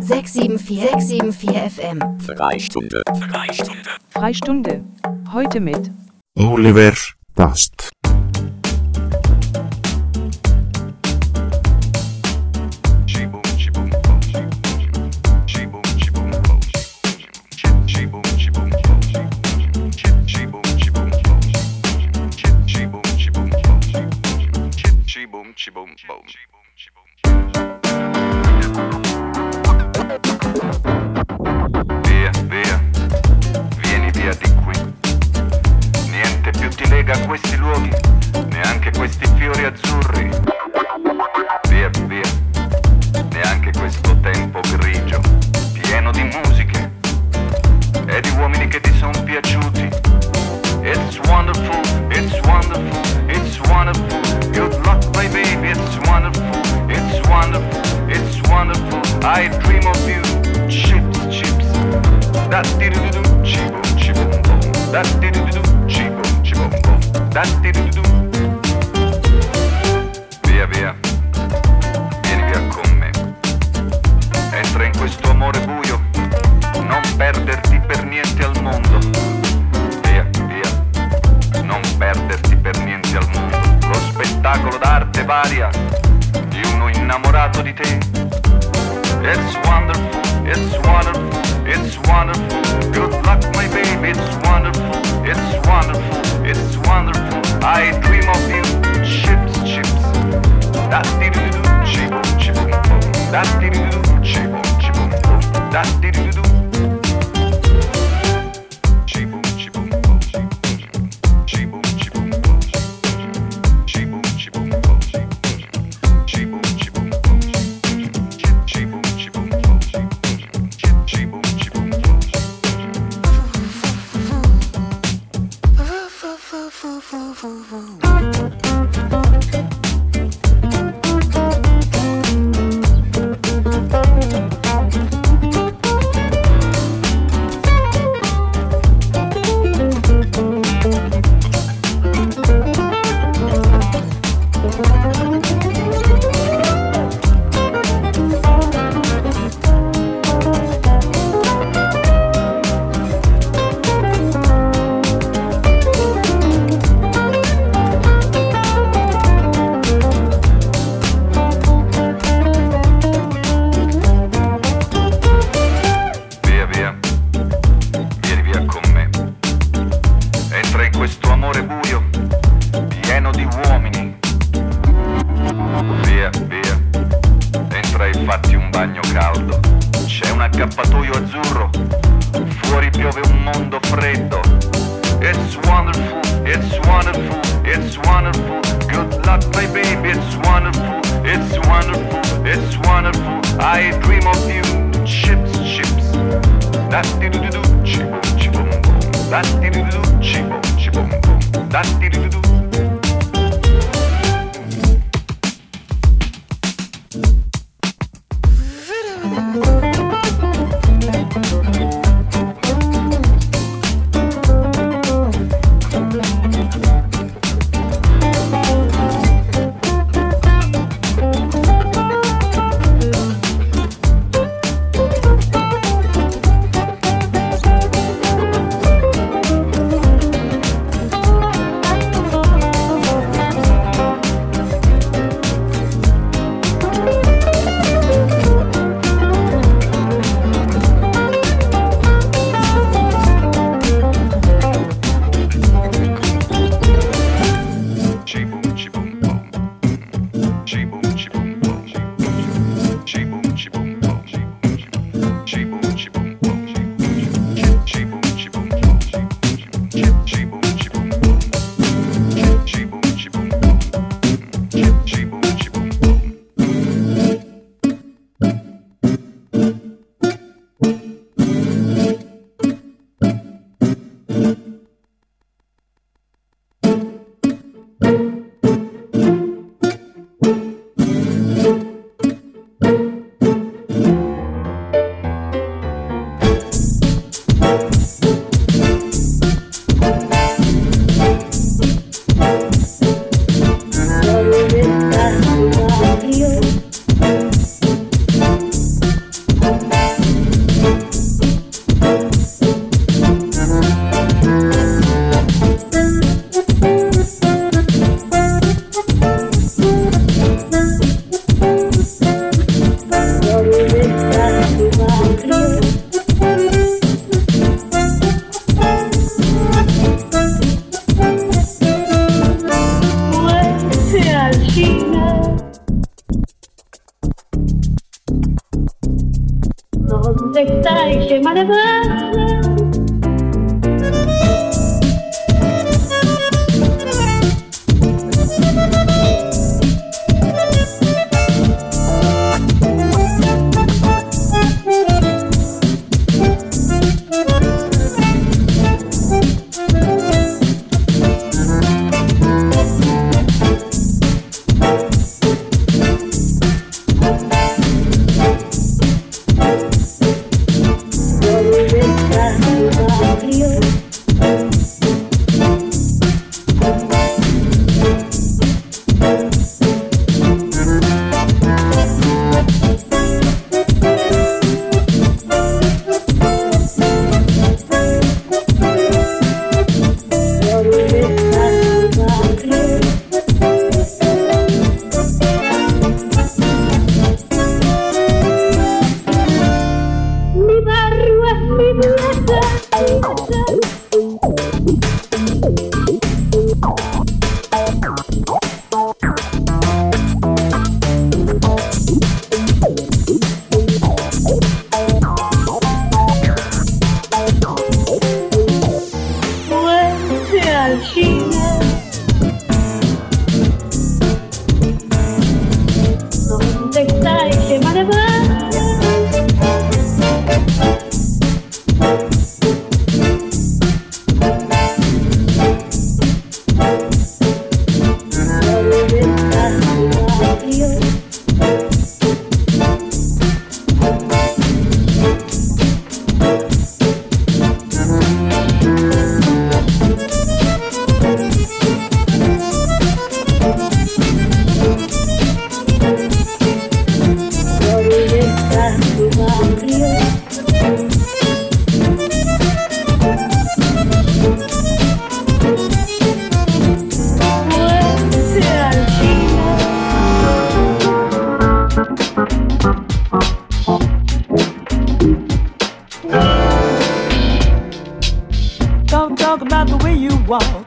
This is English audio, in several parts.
674 FM. Freistunde. Freistunde. Freistunde. Heute mit Oliver Tast.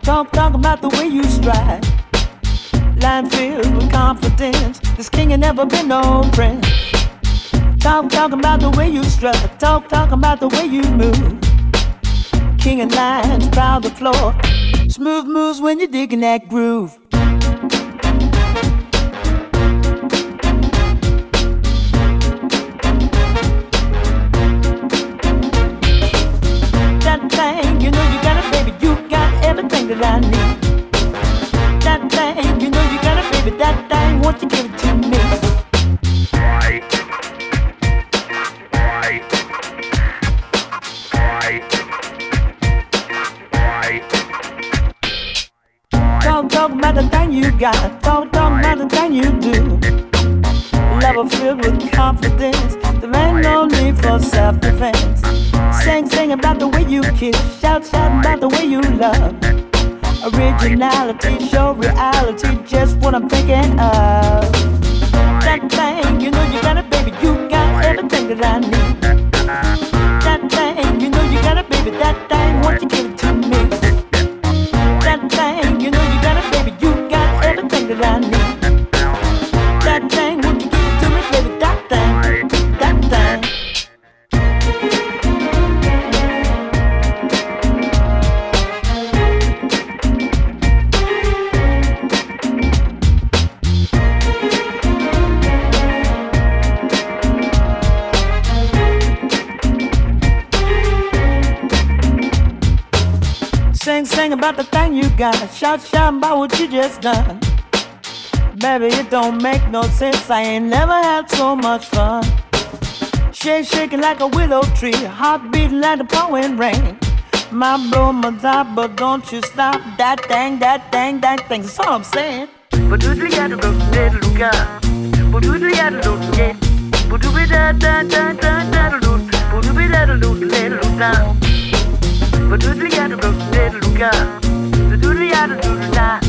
Talk, talk about the way you stride. Line filled with confidence. This king ain't never been no prince. Talk, talk about the way you strut. Talk, talk about the way you move. King and lions proud the floor. Smooth moves when you're digging that groove. personality, show reality, just what I'm thinking of. is. Baby, it don't make no sense. I ain't never had so much fun. Shake, shaking like a willow tree, heart beating like the pouring rain. My blow, my top, but don't you stop that thing, that thing, that thing. That's all I'm saying. But do you gotta go to the? But do you gotta go But do we da da da da da da But do we da da da da da But do you gotta go to the? But do you gotta do the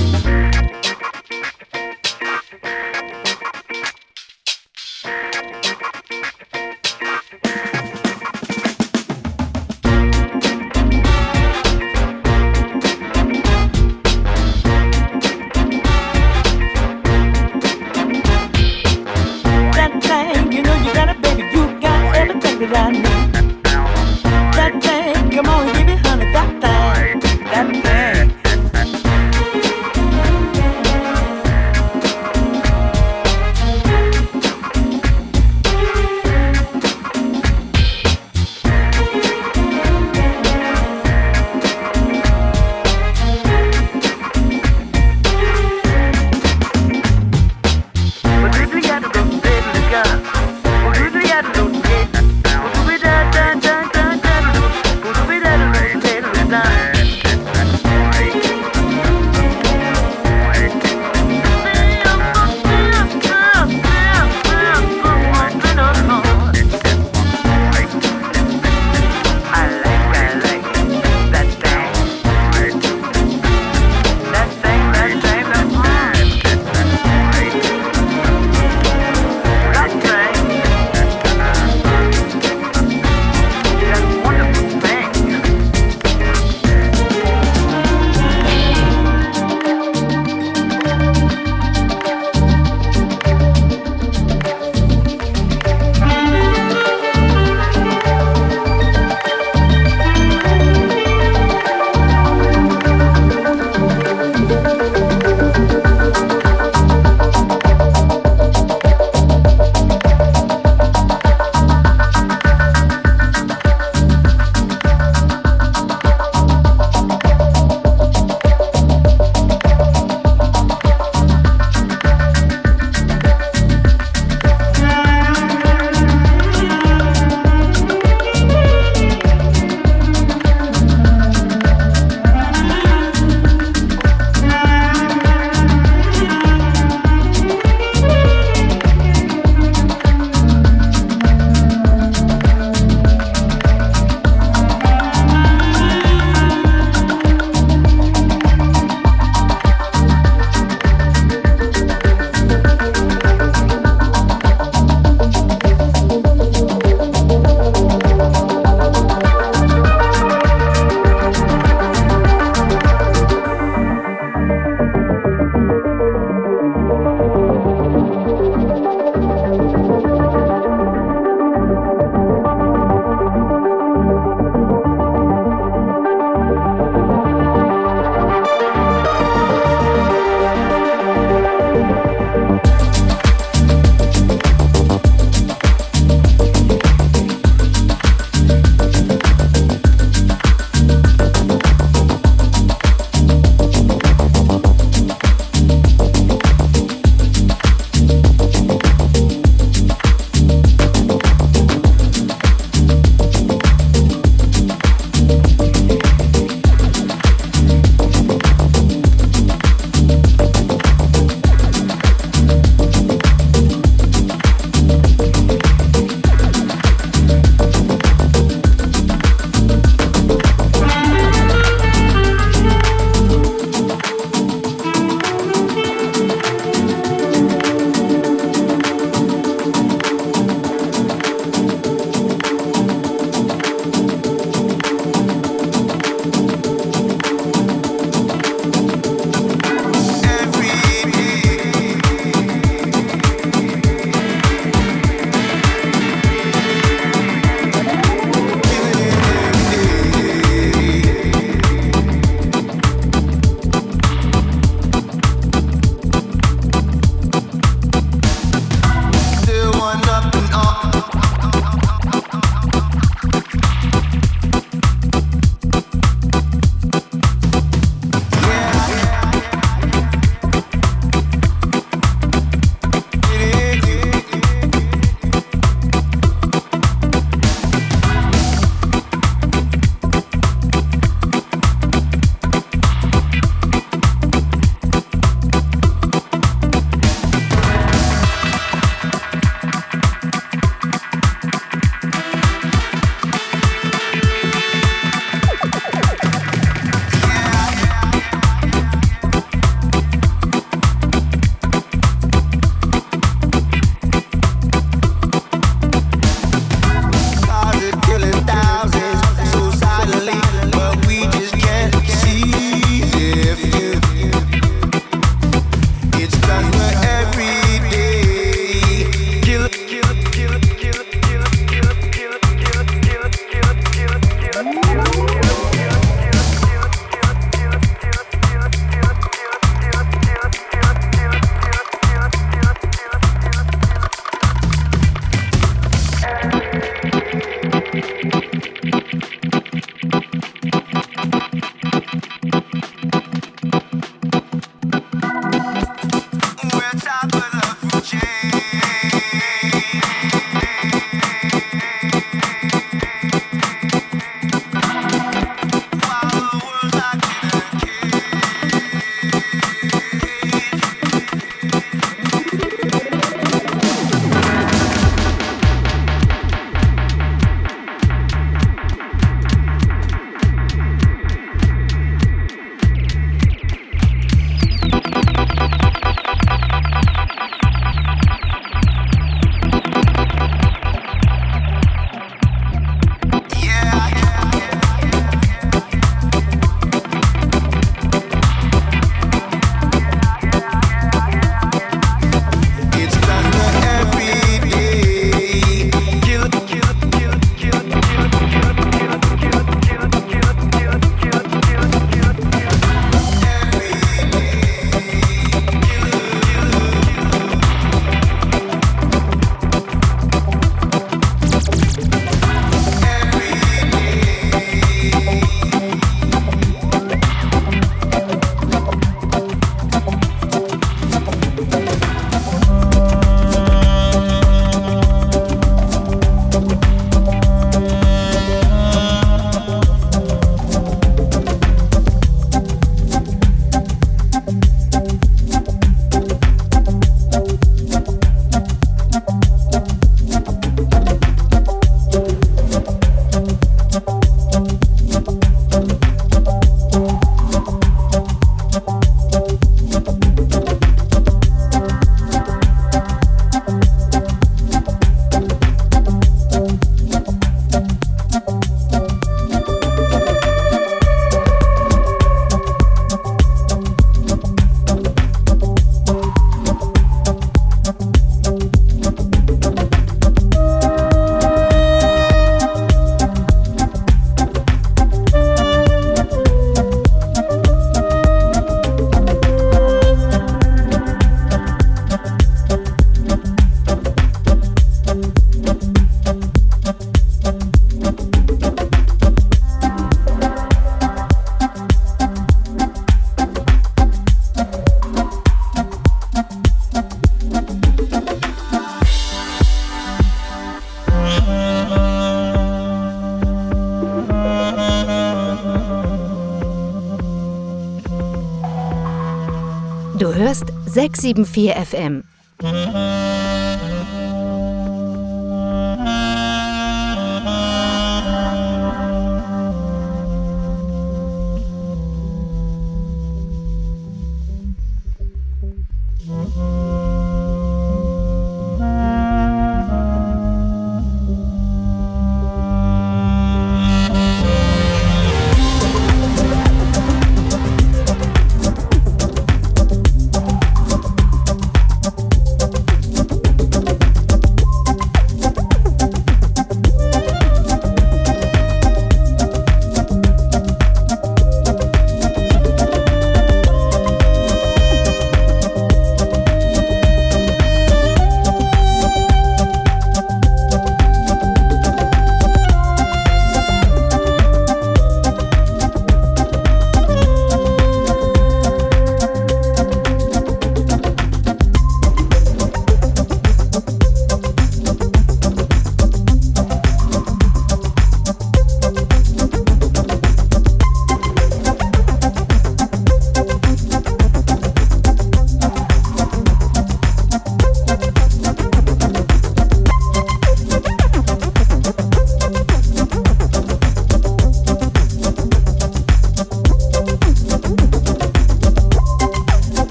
674 FM.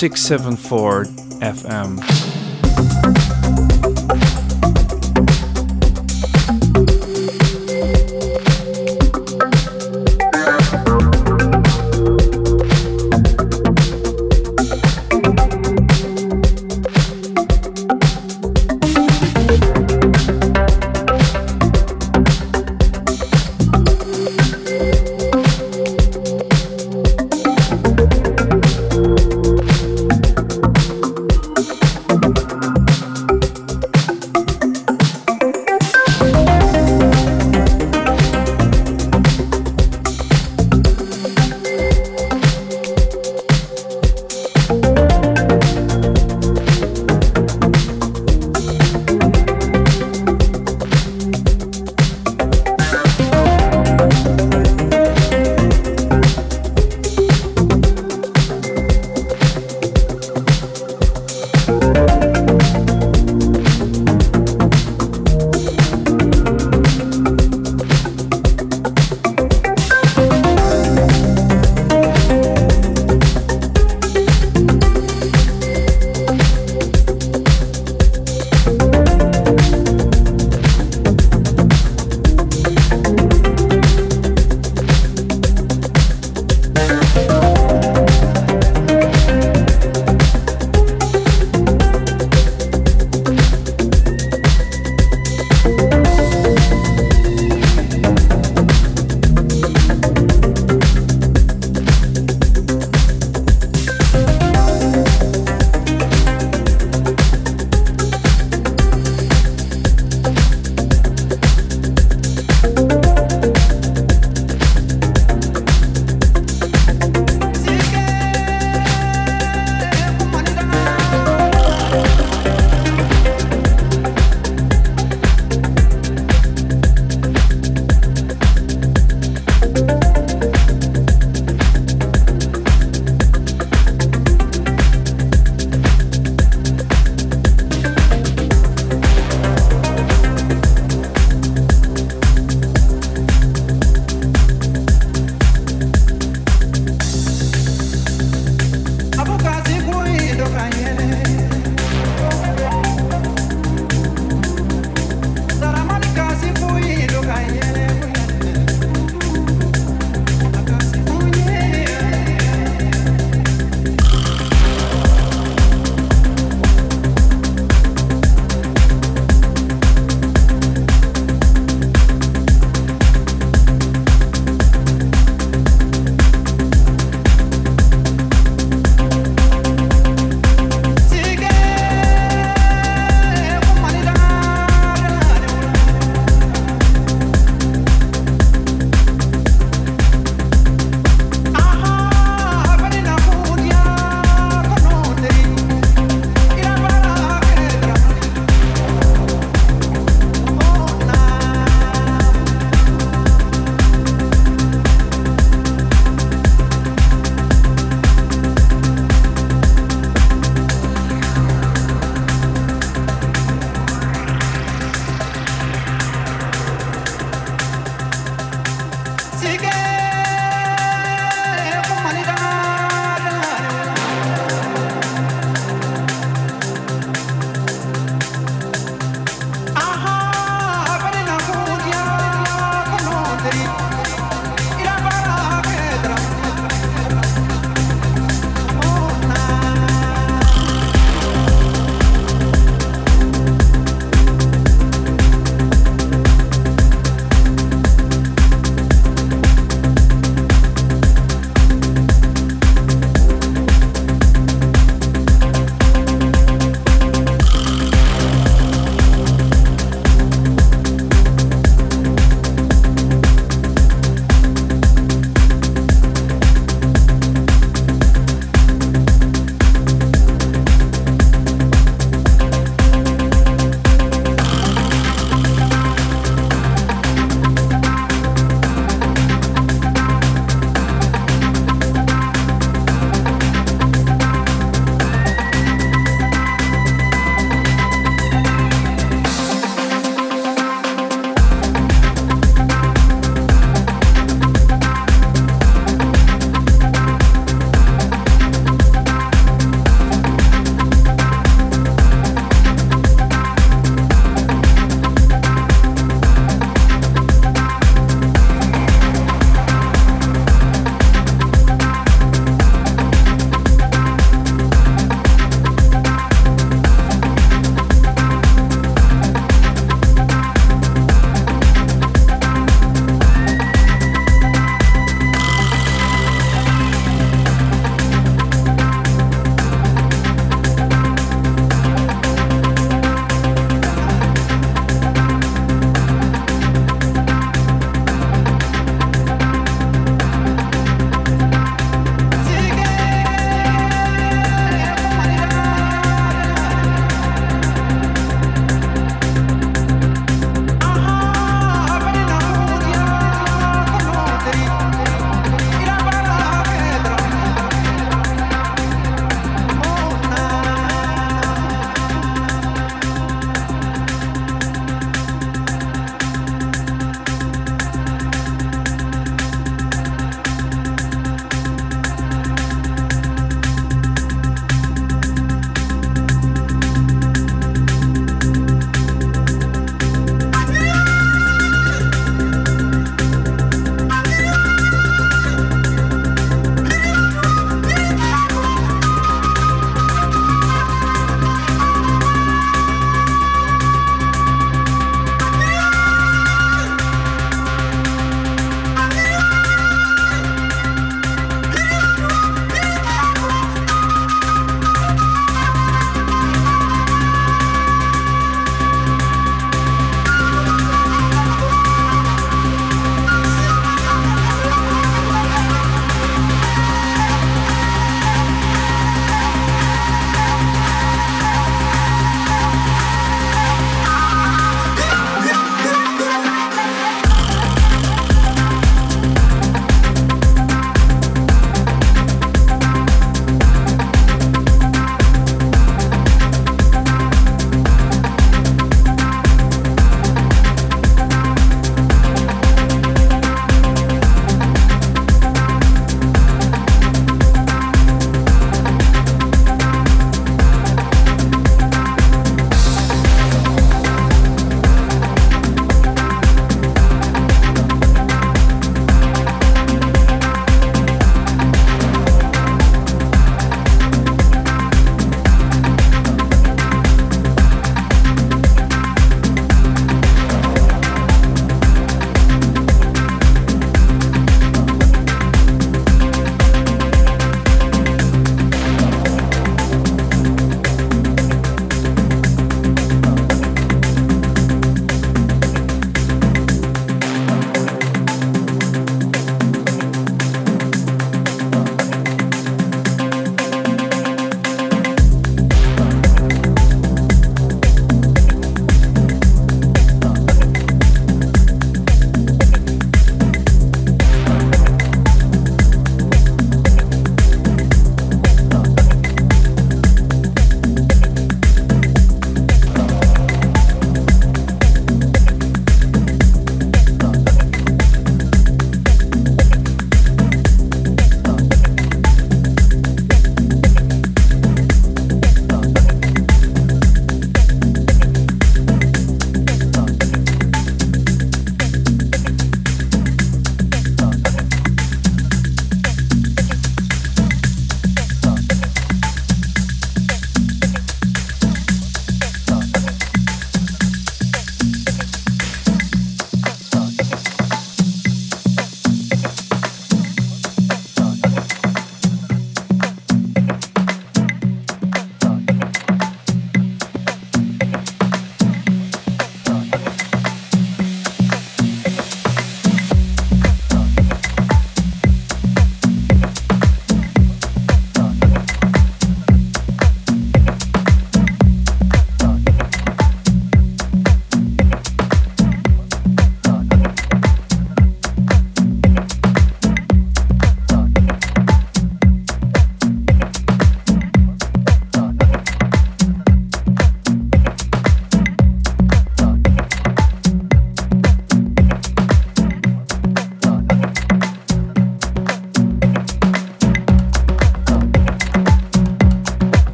674 FM.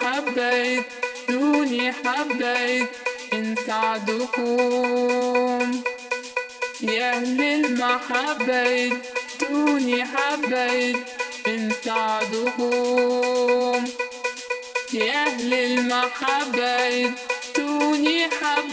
حبيت دوني حبيت انسعدكم يا أهل المحبيت دوني حبيت انسعدكم يا أهل المحبيت دوني حبيت.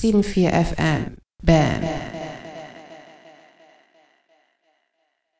674 FM. Bam.